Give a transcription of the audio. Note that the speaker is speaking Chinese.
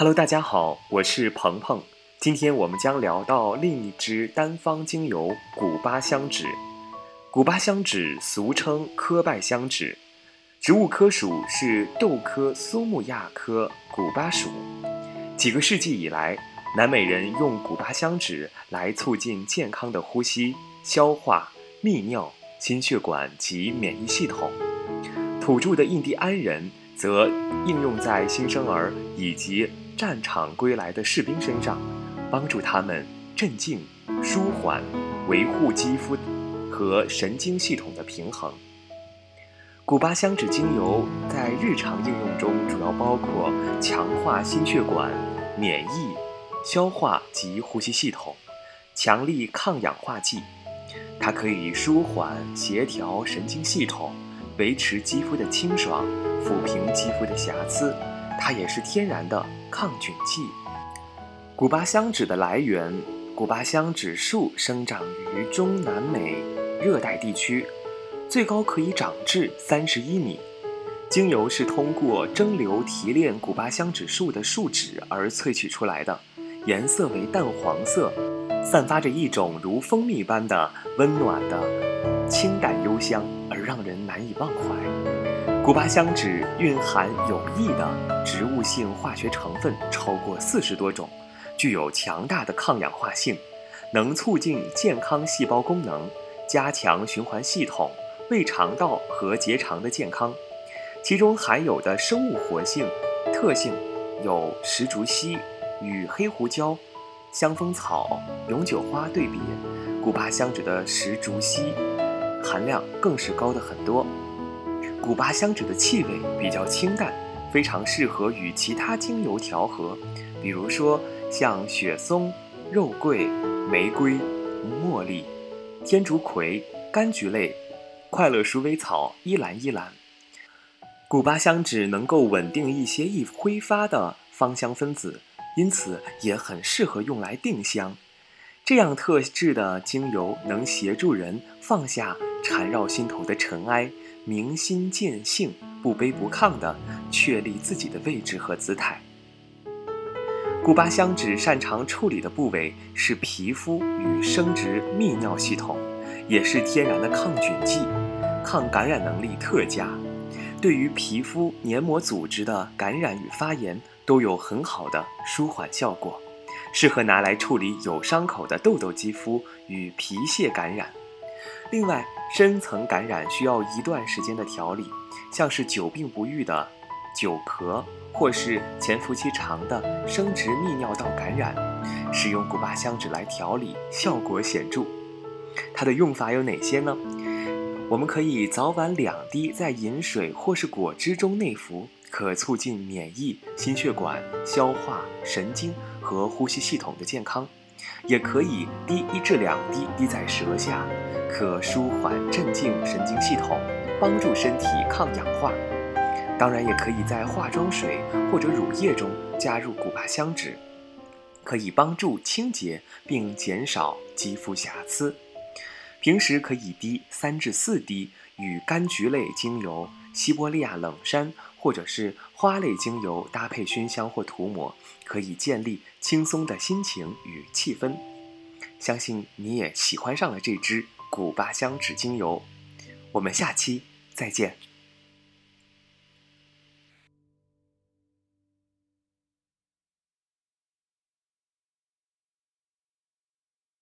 Hello，大家好，我是鹏鹏。今天我们将聊到另一支单方精油——古巴香脂。古巴香脂俗称科拜香脂，植物科属是豆科苏木亚科古巴属。几个世纪以来，南美人用古巴香脂来促进健康的呼吸、消化、泌尿、心血管及免疫系统。土著的印第安人则应用在新生儿以及战场归来的士兵身上，帮助他们镇静、舒缓、维护肌肤和神经系统的平衡。古巴香脂精油在日常应用中主要包括强化心血管、免疫、消化及呼吸系统，强力抗氧化剂。它可以舒缓、协调神经系统。维持肌肤的清爽，抚平肌肤的瑕疵，它也是天然的抗菌剂。古巴香脂的来源，古巴香脂树生长于中南美热带地区，最高可以长至三十一米。精油是通过蒸馏提炼古巴香脂树的树脂而萃取出来的，颜色为淡黄色，散发着一种如蜂蜜般的温暖的清淡幽香。而让人难以忘怀。古巴香脂蕴含有益的植物性化学成分超过四十多种，具有强大的抗氧化性，能促进健康细胞功能，加强循环系统、胃肠道和结肠的健康。其中含有的生物活性特性有石竹烯与黑胡椒、香蜂草、永久花对比，古巴香脂的石竹烯。含量更是高的很多。古巴香脂的气味比较清淡，非常适合与其他精油调和，比如说像雪松、肉桂、玫瑰、茉莉、天竺葵、柑橘类、快乐鼠尾草、依兰依兰。古巴香脂能够稳定一些易挥发的芳香分子，因此也很适合用来定香。这样特制的精油能协助人放下。缠绕心头的尘埃，明心见性，不卑不亢地确立自己的位置和姿态。古巴香脂擅长处理的部位是皮肤与生殖泌尿系统，也是天然的抗菌剂，抗感染能力特佳，对于皮肤黏膜组织的感染与发炎都有很好的舒缓效果，适合拿来处理有伤口的痘痘肌肤与皮屑感染。另外，深层感染需要一段时间的调理，像是久病不愈的久咳，或是潜伏期长的生殖泌尿道感染，使用古巴香脂来调理效果显著。它的用法有哪些呢？我们可以早晚两滴在饮水或是果汁中内服，可促进免疫、心血管、消化、神经和呼吸系统的健康。也可以滴一至两滴滴在舌下，可舒缓镇静神经系统，帮助身体抗氧化。当然，也可以在化妆水或者乳液中加入古巴香脂，可以帮助清洁并减少肌肤瑕疵。平时可以滴三至四滴，与柑橘类精油、西伯利亚冷杉或者是花类精油搭配熏香或涂抹，可以建立轻松的心情与气氛。相信你也喜欢上了这支古巴香脂精油。我们下期再见。